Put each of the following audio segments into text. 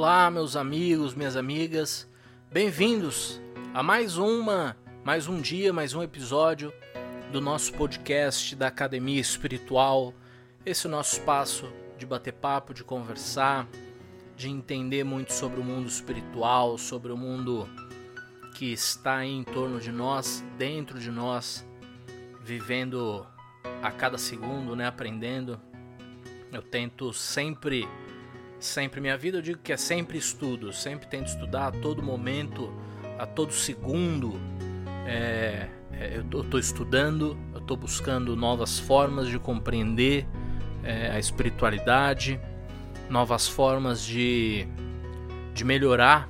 Olá, meus amigos, minhas amigas, bem-vindos a mais uma, mais um dia, mais um episódio do nosso podcast da Academia Espiritual. Esse é nosso espaço de bater papo, de conversar, de entender muito sobre o mundo espiritual, sobre o mundo que está em torno de nós, dentro de nós, vivendo a cada segundo, né, aprendendo. Eu tento sempre sempre minha vida eu digo que é sempre estudo, sempre tento estudar a todo momento, a todo segundo. É, é, eu estou estudando, eu estou buscando novas formas de compreender é, a espiritualidade, novas formas de, de melhorar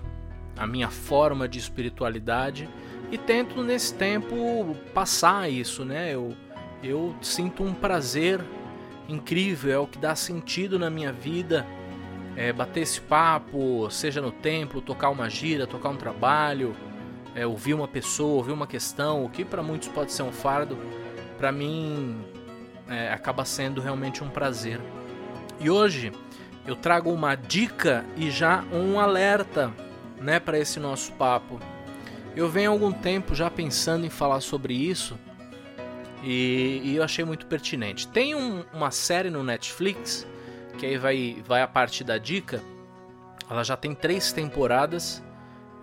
a minha forma de espiritualidade e tento nesse tempo passar isso, né? Eu, eu sinto um prazer incrível, é o que dá sentido na minha vida é, bater esse papo, seja no templo, tocar uma gira, tocar um trabalho, é, ouvir uma pessoa, ouvir uma questão, o que para muitos pode ser um fardo, para mim é, acaba sendo realmente um prazer. E hoje eu trago uma dica e já um alerta né, para esse nosso papo. Eu venho há algum tempo já pensando em falar sobre isso e, e eu achei muito pertinente. Tem um, uma série no Netflix que aí vai, vai a parte da dica. Ela já tem três temporadas.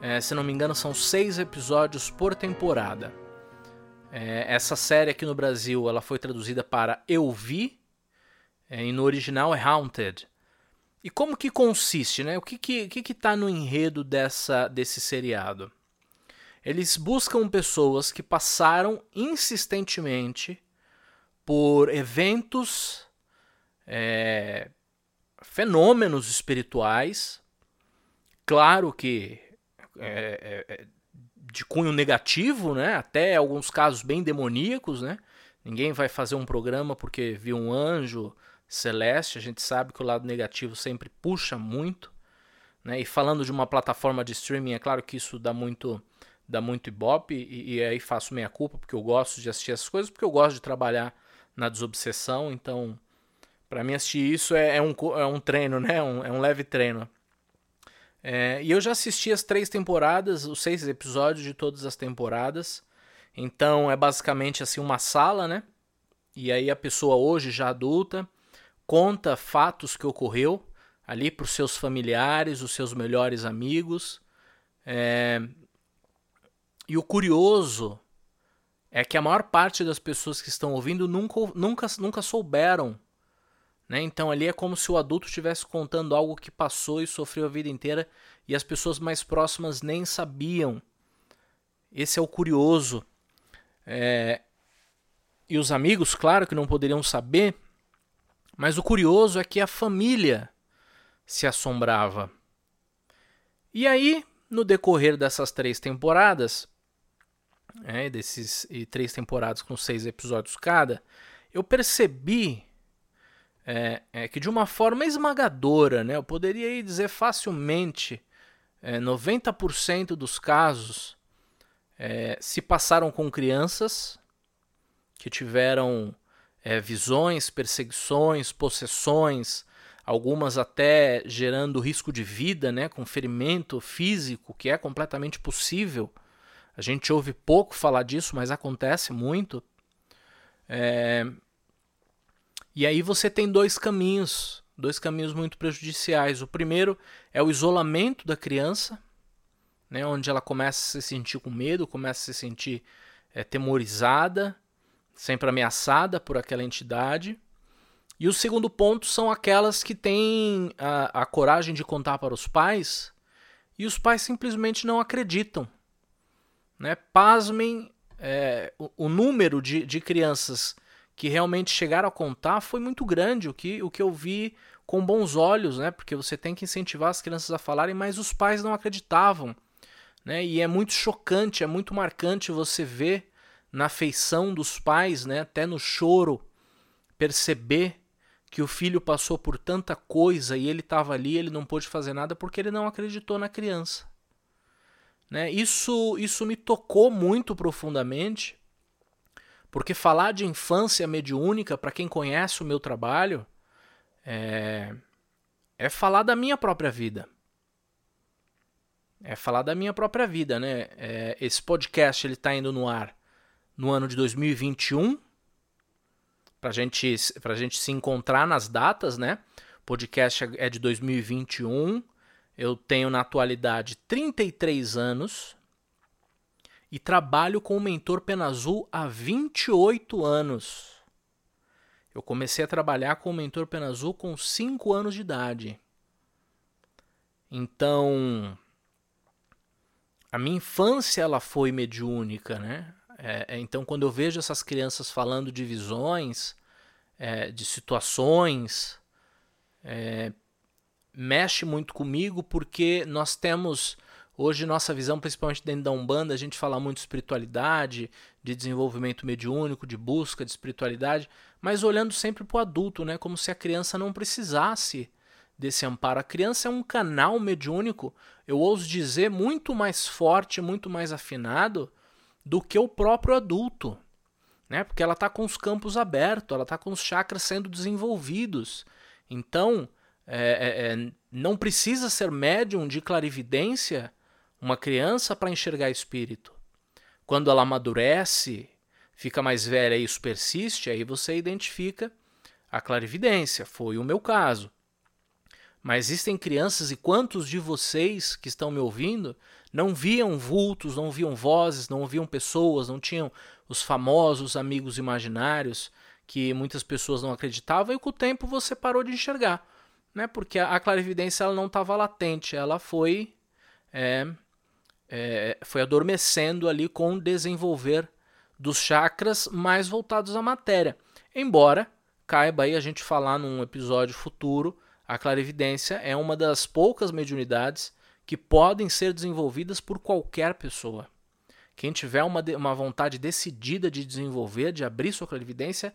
É, se não me engano, são seis episódios por temporada. É, essa série aqui no Brasil ela foi traduzida para Eu Vi, é, e no original é Haunted. E como que consiste, né? O que que, que, que tá no enredo dessa, desse seriado? Eles buscam pessoas que passaram insistentemente por eventos é, fenômenos espirituais, claro que é, é, é, de cunho negativo, né? até alguns casos bem demoníacos. Né? Ninguém vai fazer um programa porque viu um anjo celeste, a gente sabe que o lado negativo sempre puxa muito. Né? E falando de uma plataforma de streaming, é claro que isso dá muito dá muito ibope e, e aí faço meia culpa porque eu gosto de assistir essas coisas, porque eu gosto de trabalhar na desobsessão, então para mim assistir isso é, é, um, é um treino, né? Um, é um leve treino. É, e eu já assisti as três temporadas, os seis episódios de todas as temporadas. Então é basicamente assim uma sala, né? E aí a pessoa hoje já adulta conta fatos que ocorreu ali para os seus familiares, os seus melhores amigos. É... E o curioso é que a maior parte das pessoas que estão ouvindo nunca, nunca, nunca souberam né? Então ali é como se o adulto estivesse contando algo que passou e sofreu a vida inteira e as pessoas mais próximas nem sabiam. Esse é o curioso. É... E os amigos, claro que não poderiam saber, mas o curioso é que a família se assombrava. E aí, no decorrer dessas três temporadas, é, desses e três temporadas com seis episódios cada, eu percebi é, é, que de uma forma esmagadora, né, eu poderia dizer facilmente, é, 90% dos casos é, se passaram com crianças que tiveram é, visões, perseguições, possessões, algumas até gerando risco de vida, né, com ferimento físico, que é completamente possível. A gente ouve pouco falar disso, mas acontece muito. É, e aí você tem dois caminhos, dois caminhos muito prejudiciais. O primeiro é o isolamento da criança, né, onde ela começa a se sentir com medo, começa a se sentir é, temorizada, sempre ameaçada por aquela entidade. E o segundo ponto são aquelas que têm a, a coragem de contar para os pais e os pais simplesmente não acreditam. Né? Pasmem é, o, o, número de, de crianças que realmente chegaram a contar foi muito grande, o que, o que eu vi com bons olhos, né? Porque você tem que incentivar as crianças a falarem, mas os pais não acreditavam. Né? E é muito chocante, é muito marcante você ver na feição dos pais, né? até no choro, perceber que o filho passou por tanta coisa e ele estava ali, ele não pôde fazer nada porque ele não acreditou na criança. Né? Isso, isso me tocou muito profundamente porque falar de infância mediúnica, para quem conhece o meu trabalho, é, é falar da minha própria vida. é falar da minha própria vida, né? É, esse podcast ele está indo no ar no ano de 2021 para gente para gente se encontrar nas datas, né? O podcast é de 2021. Eu tenho na atualidade 33 anos e trabalho com o mentor Pena Azul há 28 anos. Eu comecei a trabalhar com o mentor Pena Azul com 5 anos de idade. Então, a minha infância ela foi mediúnica, né? É, é, então, quando eu vejo essas crianças falando de visões, é, de situações, é, mexe muito comigo porque nós temos Hoje, nossa visão, principalmente dentro da Umbanda, a gente fala muito de espiritualidade, de desenvolvimento mediúnico, de busca de espiritualidade, mas olhando sempre para o adulto, né? como se a criança não precisasse desse amparo. A criança é um canal mediúnico, eu ouso dizer, muito mais forte, muito mais afinado do que o próprio adulto. Né? Porque ela está com os campos abertos, ela está com os chakras sendo desenvolvidos. Então, é, é, é não precisa ser médium de clarividência uma criança para enxergar espírito. Quando ela amadurece, fica mais velha e isso persiste, aí você identifica a clarividência. Foi o meu caso. Mas existem crianças e quantos de vocês que estão me ouvindo não viam vultos, não viam vozes, não viam pessoas, não tinham os famosos amigos imaginários que muitas pessoas não acreditavam e com o tempo você parou de enxergar, né? Porque a clarividência ela não estava latente, ela foi é, é, foi adormecendo ali com o desenvolver dos chakras mais voltados à matéria. Embora caiba aí a gente falar num episódio futuro, a clarividência é uma das poucas mediunidades que podem ser desenvolvidas por qualquer pessoa. Quem tiver uma, uma vontade decidida de desenvolver, de abrir sua clarividência,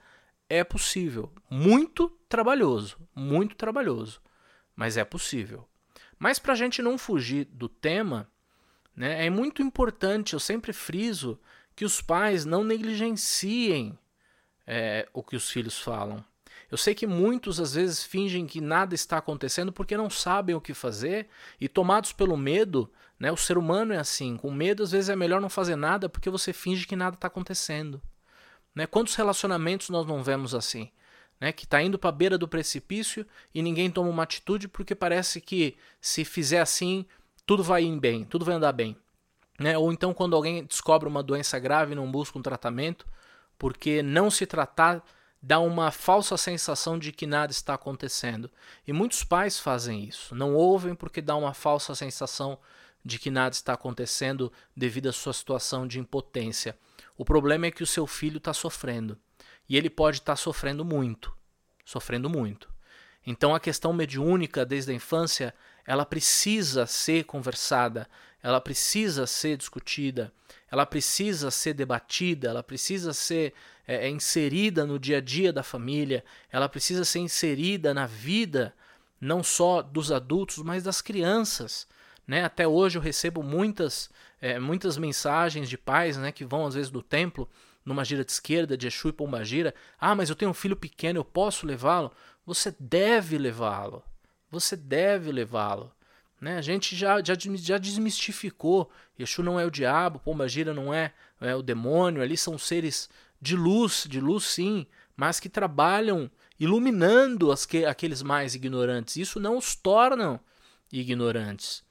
é possível. Muito trabalhoso, muito trabalhoso, mas é possível. Mas para a gente não fugir do tema, né? É muito importante, eu sempre friso, que os pais não negligenciem é, o que os filhos falam. Eu sei que muitos às vezes fingem que nada está acontecendo porque não sabem o que fazer e tomados pelo medo, né? O ser humano é assim, com medo às vezes é melhor não fazer nada porque você finge que nada está acontecendo. Né? Quantos relacionamentos nós não vemos assim? Né? Que está indo para a beira do precipício e ninguém toma uma atitude porque parece que se fizer assim tudo vai ir bem, tudo vai andar bem. Né? Ou então quando alguém descobre uma doença grave e não busca um tratamento, porque não se tratar dá uma falsa sensação de que nada está acontecendo. E muitos pais fazem isso, não ouvem porque dá uma falsa sensação de que nada está acontecendo devido à sua situação de impotência. O problema é que o seu filho está sofrendo. E ele pode estar tá sofrendo muito. Sofrendo muito. Então a questão mediúnica desde a infância ela precisa ser conversada, ela precisa ser discutida, ela precisa ser debatida, ela precisa ser é, é, inserida no dia a dia da família, ela precisa ser inserida na vida não só dos adultos, mas das crianças. Né? Até hoje eu recebo muitas, é, muitas mensagens de pais né, que vão às vezes do templo numa gira de esquerda, de Exu e Pombagira. Ah, mas eu tenho um filho pequeno, eu posso levá-lo? Você deve levá-lo você deve levá-lo. Né? A gente já, já, já desmistificou. Exu não é o diabo, Pombagira não é, é o demônio, ali são seres de luz, de luz sim, mas que trabalham iluminando as que, aqueles mais ignorantes. Isso não os tornam ignorantes.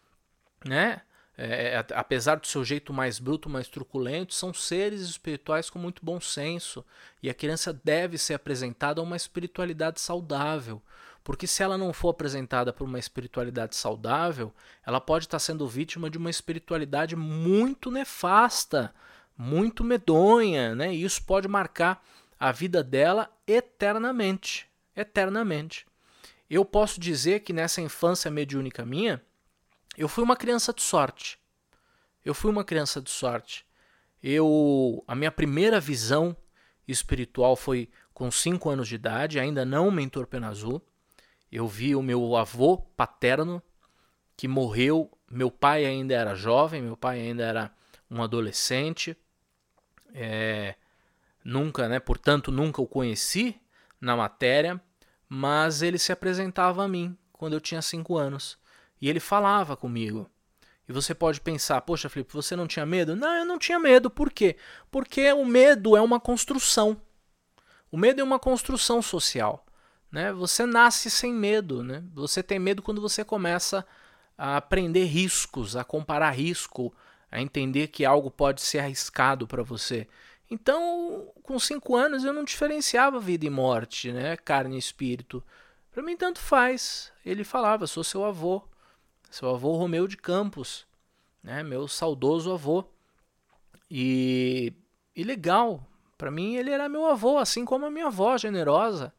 Né? É, é apesar do seu jeito mais bruto, mais truculento, são seres espirituais com muito bom senso. E a criança deve ser apresentada a uma espiritualidade saudável. Porque se ela não for apresentada por uma espiritualidade saudável, ela pode estar sendo vítima de uma espiritualidade muito nefasta, muito medonha, né? E isso pode marcar a vida dela eternamente, eternamente. Eu posso dizer que nessa infância mediúnica minha, eu fui uma criança de sorte. Eu fui uma criança de sorte. Eu, a minha primeira visão espiritual foi com 5 anos de idade, ainda não mentor pena azul. Eu vi o meu avô paterno que morreu. Meu pai ainda era jovem, meu pai ainda era um adolescente. É, nunca, né? Portanto, nunca o conheci na matéria, mas ele se apresentava a mim quando eu tinha cinco anos e ele falava comigo. E você pode pensar, poxa, Felipe, você não tinha medo? Não, eu não tinha medo. Por quê? Porque o medo é uma construção. O medo é uma construção social. Né? Você nasce sem medo. Né? Você tem medo quando você começa a aprender riscos, a comparar risco, a entender que algo pode ser arriscado para você. Então, com cinco anos, eu não diferenciava vida e morte, né? carne e espírito. Para mim, tanto faz. Ele falava: sou seu avô, seu avô Romeu de Campos, né? meu saudoso avô. E, e legal, para mim ele era meu avô, assim como a minha avó generosa.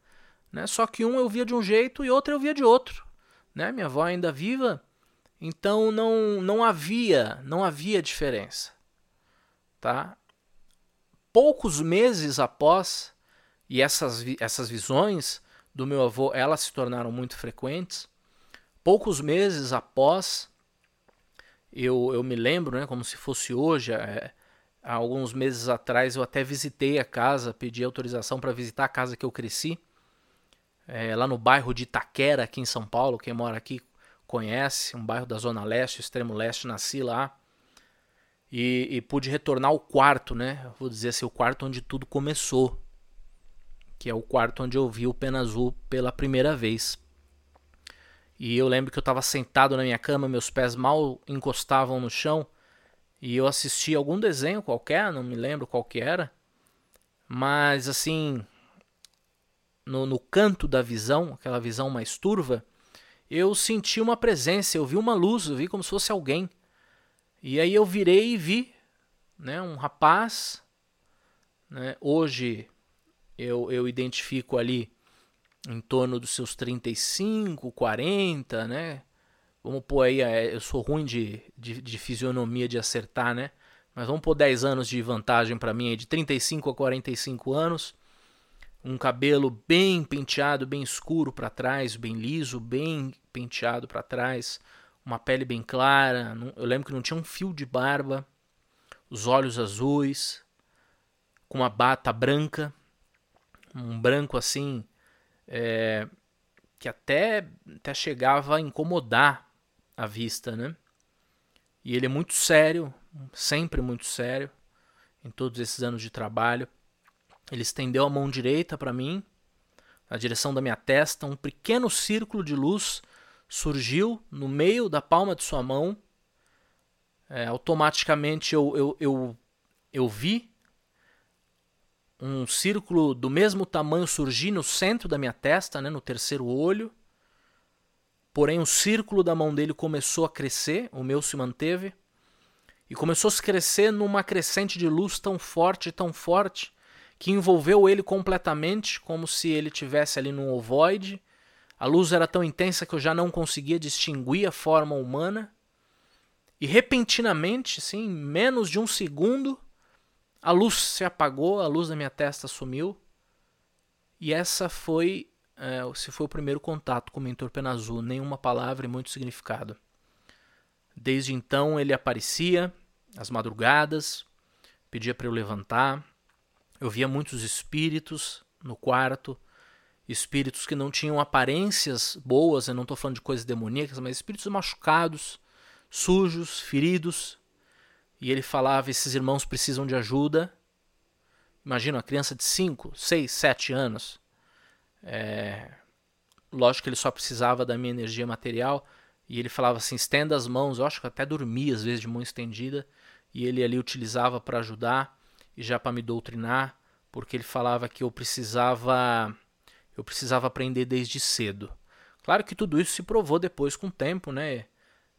Né? Só que um eu via de um jeito e outro eu via de outro. Né? Minha avó ainda viva, então não, não havia não havia diferença. Tá? Poucos meses após, e essas, essas visões do meu avô elas se tornaram muito frequentes, poucos meses após, eu, eu me lembro, né, como se fosse hoje, é, há alguns meses atrás eu até visitei a casa, pedi autorização para visitar a casa que eu cresci, é, lá no bairro de Itaquera, aqui em São Paulo. Quem mora aqui conhece, um bairro da Zona Leste, extremo leste, nasci lá. E, e pude retornar ao quarto, né? Vou dizer assim, o quarto onde tudo começou. Que é o quarto onde eu vi o Pena Azul pela primeira vez. E eu lembro que eu estava sentado na minha cama, meus pés mal encostavam no chão, e eu assisti algum desenho qualquer, não me lembro qual que era, mas assim, no, no canto da visão, aquela visão mais turva, eu senti uma presença, eu vi uma luz, eu vi como se fosse alguém. E aí eu virei e vi né, um rapaz. Né, hoje eu, eu identifico ali em torno dos seus 35, 40, né? Vamos pôr aí, é, eu sou ruim de, de, de fisionomia de acertar, né? Mas vamos pôr 10 anos de vantagem para mim, de 35 a 45 anos. Um cabelo bem penteado, bem escuro para trás, bem liso, bem penteado para trás. Uma pele bem clara. Eu lembro que não tinha um fio de barba. Os olhos azuis. Com uma bata branca. Um branco assim é, que até, até chegava a incomodar a vista, né? E ele é muito sério, sempre muito sério, em todos esses anos de trabalho. Ele estendeu a mão direita para mim, na direção da minha testa, um pequeno círculo de luz surgiu no meio da palma de sua mão. É, automaticamente eu, eu, eu, eu vi um círculo do mesmo tamanho surgir no centro da minha testa, né, no terceiro olho. Porém, o círculo da mão dele começou a crescer, o meu se manteve, e começou a se crescer numa crescente de luz tão forte, tão forte, que envolveu ele completamente, como se ele tivesse ali num ovoide. A luz era tão intensa que eu já não conseguia distinguir a forma humana. E repentinamente, sim, em menos de um segundo, a luz se apagou, a luz da minha testa sumiu. E essa foi, é, se foi o primeiro contato com o mentor Pena Azul, nenhuma palavra e muito significado. Desde então ele aparecia às madrugadas, pedia para eu levantar. Eu via muitos espíritos no quarto, espíritos que não tinham aparências boas, eu não estou falando de coisas demoníacas, mas espíritos machucados, sujos, feridos, e ele falava: esses irmãos precisam de ajuda. Imagina uma criança de 5, 6, 7 anos. É... Lógico que ele só precisava da minha energia material. E ele falava assim: estenda as mãos. Eu acho que até dormia às vezes de mão estendida. E ele ali utilizava para ajudar já para me doutrinar, porque ele falava que eu precisava eu precisava aprender desde cedo. Claro que tudo isso se provou depois com o tempo, né?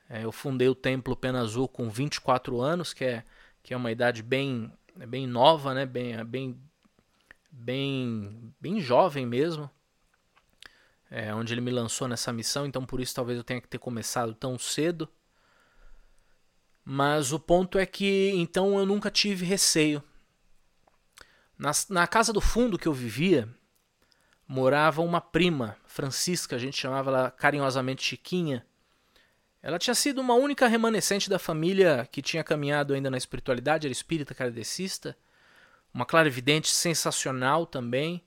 É, eu fundei o Templo Pena Azul com 24 anos, que é, que é uma idade bem, bem nova, né? bem, bem, bem, bem jovem mesmo. É, onde ele me lançou nessa missão, então por isso talvez eu tenha que ter começado tão cedo. Mas o ponto é que então eu nunca tive receio. Na, na casa do fundo que eu vivia, morava uma prima, Francisca, a gente chamava ela carinhosamente Chiquinha. Ela tinha sido uma única remanescente da família que tinha caminhado ainda na espiritualidade, era espírita kardecista, uma clarividente sensacional também.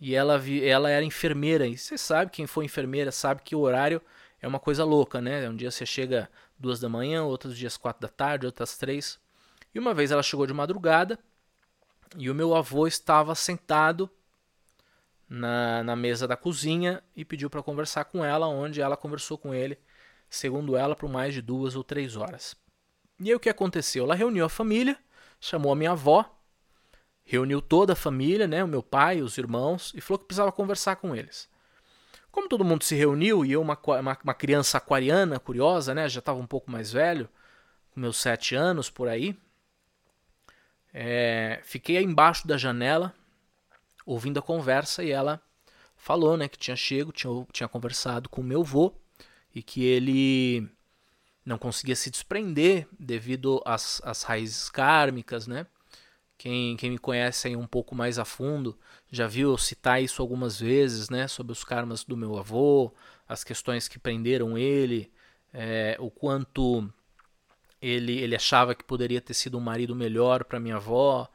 E ela, ela era enfermeira. E você sabe, quem foi enfermeira sabe que o horário é uma coisa louca, né? Um dia você chega duas da manhã, outros dias quatro da tarde, outras três. E uma vez ela chegou de madrugada e o meu avô estava sentado na, na mesa da cozinha e pediu para conversar com ela, onde ela conversou com ele, segundo ela, por mais de duas ou três horas. E aí o que aconteceu? Ela reuniu a família, chamou a minha avó, reuniu toda a família, né, o meu pai, os irmãos, e falou que precisava conversar com eles. Como todo mundo se reuniu e eu, uma, uma, uma criança aquariana, curiosa, né, já estava um pouco mais velho, com meus sete anos por aí, é, fiquei embaixo da janela, ouvindo a conversa, e ela falou né, que tinha chego, tinha, tinha conversado com o meu avô, e que ele não conseguia se desprender devido às, às raízes kármicas, né? Quem, quem me conhece aí um pouco mais a fundo já viu eu citar isso algumas vezes, né? Sobre os karmas do meu avô, as questões que prenderam ele, é, o quanto ele, ele achava que poderia ter sido um marido melhor para minha avó,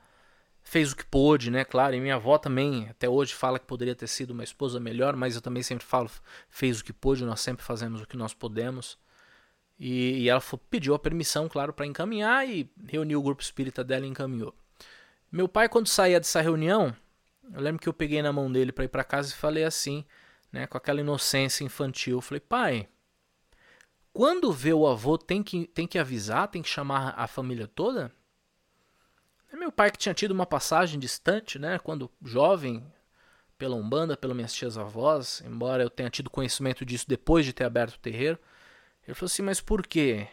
fez o que pôde, né? Claro, e minha avó também até hoje fala que poderia ter sido uma esposa melhor, mas eu também sempre falo, fez o que pôde, nós sempre fazemos o que nós podemos. E, e ela pediu a permissão, claro, para encaminhar e reuniu o grupo espírita dela e encaminhou. Meu pai, quando saía dessa reunião, eu lembro que eu peguei na mão dele para ir para casa e falei assim, né, com aquela inocência infantil, falei: "Pai, quando vê o avô tem que tem que avisar, tem que chamar a família toda?" É meu pai que tinha tido uma passagem distante, né, quando jovem, pela Umbanda, pelas minhas tias avós, embora eu tenha tido conhecimento disso depois de ter aberto o terreiro. Ele falou assim: Mas por quê?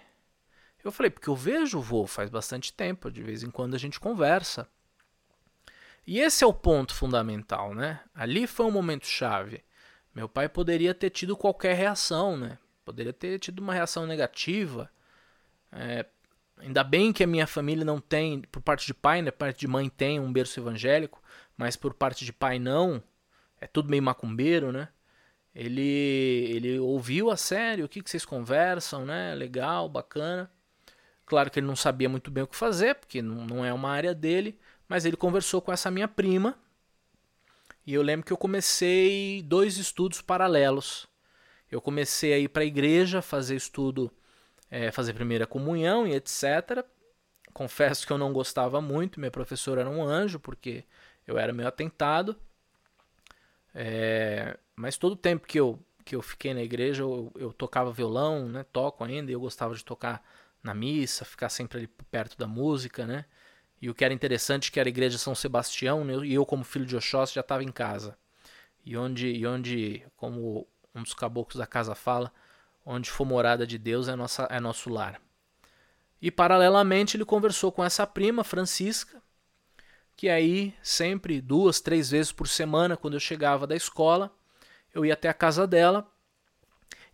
Eu falei: Porque eu vejo o vô faz bastante tempo, de vez em quando a gente conversa. E esse é o ponto fundamental, né? Ali foi um momento chave. Meu pai poderia ter tido qualquer reação, né? Poderia ter tido uma reação negativa. É, ainda bem que a minha família não tem, por parte de pai, né? Por parte de mãe tem um berço evangélico, mas por parte de pai não. É tudo meio macumbeiro, né? Ele, ele ouviu a sério, o que, que vocês conversam, né? Legal, bacana. Claro que ele não sabia muito bem o que fazer, porque não, não é uma área dele, mas ele conversou com essa minha prima. E eu lembro que eu comecei dois estudos paralelos. Eu comecei a ir para a igreja, fazer estudo, é, fazer primeira comunhão e etc. Confesso que eu não gostava muito, minha professora era um anjo, porque eu era meio atentado. É, mas todo o tempo que eu, que eu fiquei na igreja, eu, eu tocava violão, né? Toco ainda, e eu gostava de tocar na missa, ficar sempre ali perto da música, né? E o que era interessante é que era a igreja São Sebastião, né? e eu como filho de Oxóssi já estava em casa. E onde, e onde, como um dos caboclos da casa fala, onde for morada de Deus é, nossa, é nosso lar. E paralelamente ele conversou com essa prima, Francisca, que aí sempre duas, três vezes por semana, quando eu chegava da escola, eu ia até a casa dela.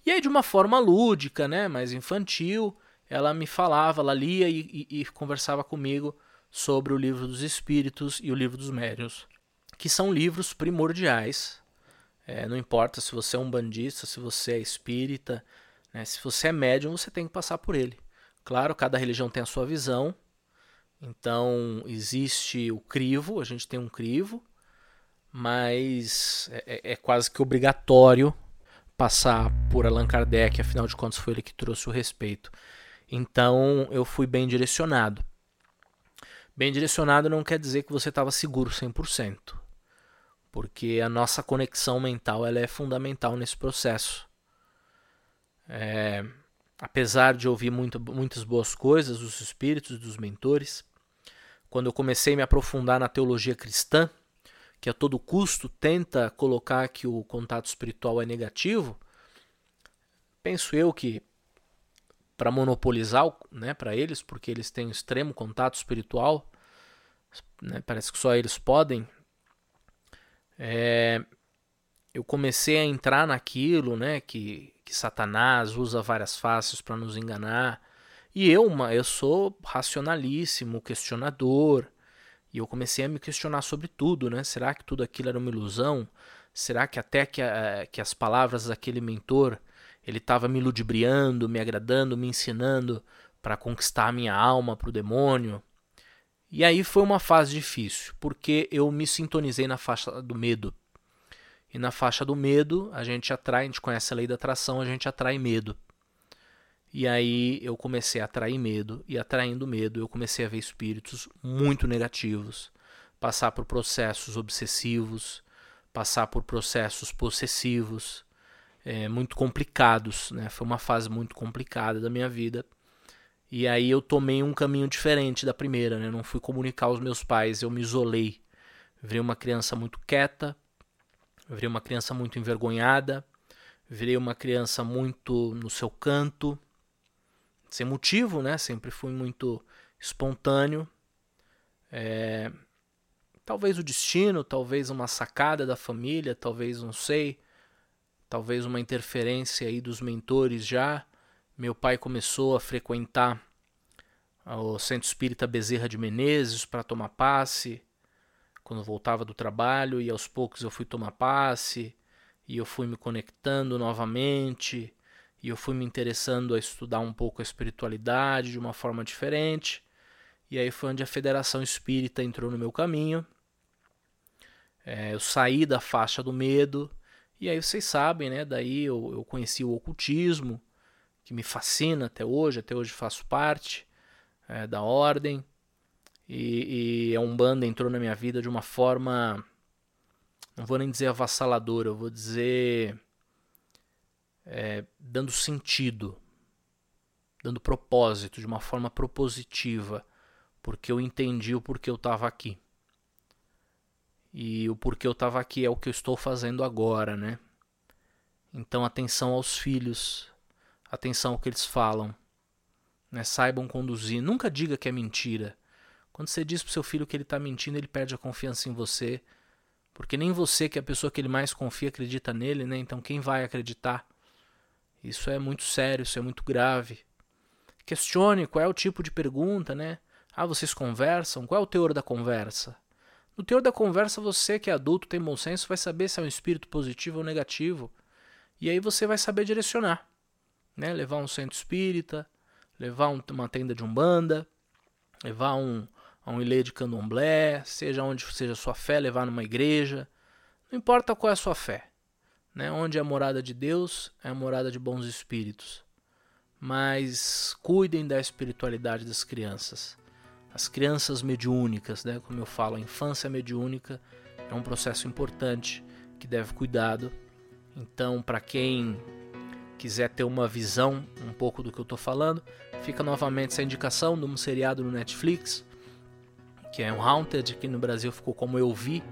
E aí de uma forma lúdica, né, mais infantil, ela me falava, ela lia e, e, e conversava comigo sobre o livro dos Espíritos e o livro dos Médiuns, que são livros primordiais. É, não importa se você é um bandista, se você é espírita, né, se você é médium, você tem que passar por ele. Claro, cada religião tem a sua visão, então existe o crivo, a gente tem um crivo, mas é, é, é, quase que obrigatório passar por Allan Kardec, afinal de contas foi ele que trouxe o respeito. Então eu fui bem direcionado. Bem direcionado não quer dizer que você estava seguro 100%, porque a nossa conexão mental ela é fundamental nesse processo. É, apesar de ouvir muito, muitas boas coisas dos espíritos, dos mentores, quando eu comecei a me aprofundar na teologia cristã, que a todo custo tenta colocar que o contato espiritual é negativo, penso eu que para monopolizar, né, para eles, porque eles têm um extremo contato espiritual, né, parece que só eles podem. É, eu comecei a entrar naquilo, né, que que Satanás usa várias faces para nos enganar. E eu, eu sou racionalíssimo, questionador. E eu comecei a me questionar sobre tudo, né? Será que tudo aquilo era uma ilusão? Será que até que, que as palavras daquele mentor ele estava me ludibriando, me agradando, me ensinando para conquistar a minha alma para o demônio? E aí foi uma fase difícil, porque eu me sintonizei na faixa do medo. E na faixa do medo, a gente atrai, a gente conhece a lei da atração, a gente atrai medo. E aí eu comecei a atrair medo, e atraindo medo eu comecei a ver espíritos muito negativos, passar por processos obsessivos, passar por processos possessivos, é, muito complicados. Né? Foi uma fase muito complicada da minha vida. E aí eu tomei um caminho diferente da primeira, né? Não fui comunicar aos meus pais, eu me isolei. Virei uma criança muito quieta, virei uma criança muito envergonhada, virei uma criança muito no seu canto, sem motivo, né? Sempre fui muito espontâneo. É... Talvez o destino, talvez uma sacada da família, talvez não sei, talvez uma interferência aí dos mentores já. Meu pai começou a frequentar o Centro Espírita Bezerra de Menezes para tomar passe quando voltava do trabalho e aos poucos eu fui tomar passe e eu fui me conectando novamente e eu fui me interessando a estudar um pouco a espiritualidade de uma forma diferente. E aí foi onde a Federação Espírita entrou no meu caminho. É, eu saí da faixa do medo e aí vocês sabem, né? Daí eu, eu conheci o ocultismo, que me fascina até hoje, até hoje faço parte é, da ordem. E, e a Umbanda entrou na minha vida de uma forma, não vou nem dizer avassaladora, eu vou dizer é, dando sentido, dando propósito, de uma forma propositiva, porque eu entendi o porquê eu estava aqui. E o porquê eu estava aqui é o que eu estou fazendo agora, né? Então, atenção aos filhos, atenção ao que eles falam, né? saibam conduzir. Nunca diga que é mentira. Quando você diz pro seu filho que ele está mentindo, ele perde a confiança em você. Porque nem você, que é a pessoa que ele mais confia, acredita nele, né? Então quem vai acreditar? Isso é muito sério, isso é muito grave. Questione qual é o tipo de pergunta, né? Ah, vocês conversam? Qual é o teor da conversa? No teor da conversa, você que é adulto, tem bom senso, vai saber se é um espírito positivo ou negativo. E aí você vai saber direcionar. Né? Levar um centro espírita, levar um, uma tenda de umbanda, levar um, um ilê de candomblé, seja onde seja a sua fé, levar numa igreja. Não importa qual é a sua fé. Né? Onde é a morada de Deus, é a morada de bons espíritos. Mas cuidem da espiritualidade das crianças. As crianças mediúnicas, né? como eu falo, a infância mediúnica é um processo importante que deve cuidado. Então, para quem quiser ter uma visão um pouco do que eu estou falando, fica novamente essa indicação de um seriado no Netflix que é um Haunted, que no Brasil ficou como Eu Vi.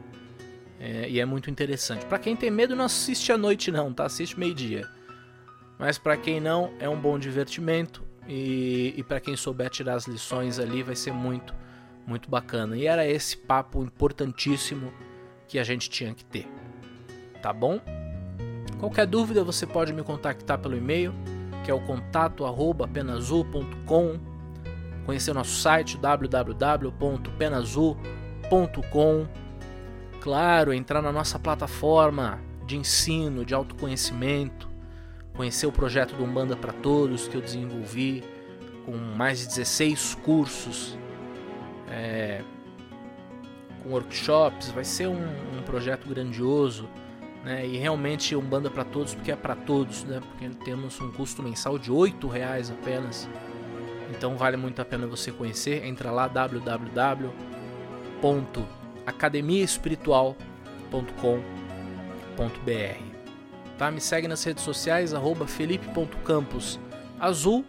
É, e é muito interessante. Para quem tem medo, não assiste à noite não, tá? Assiste meio-dia. Mas para quem não, é um bom divertimento e, e para quem souber tirar as lições ali, vai ser muito, muito bacana. E era esse papo importantíssimo que a gente tinha que ter. Tá bom? Qualquer dúvida você pode me contactar pelo e-mail, que é o contato arroba penazul.com conhecer o nosso site www.penazul.com. Claro, entrar na nossa plataforma de ensino, de autoconhecimento, conhecer o projeto do Umbanda para Todos que eu desenvolvi com mais de 16 cursos, é, com workshops. Vai ser um, um projeto grandioso. Né? E realmente Umbanda para todos, porque é para todos, né? Porque temos um custo mensal de R$ reais apenas. Então vale muito a pena você conhecer. Entra lá www.academiaespiritual.com.br. Tá? Me segue nas redes sociais felipe.campos azul.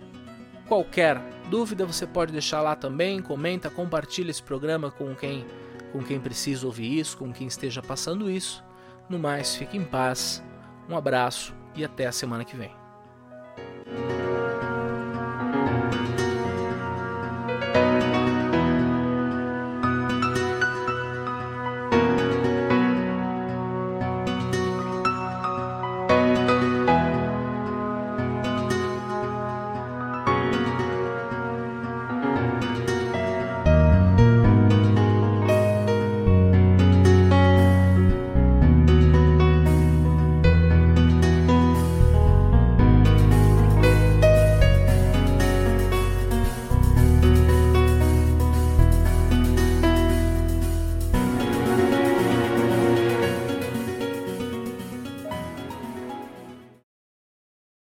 Qualquer dúvida você pode deixar lá também, comenta, compartilha esse programa com quem com quem precisa ouvir isso, com quem esteja passando isso. No mais, fique em paz. Um abraço e até a semana que vem.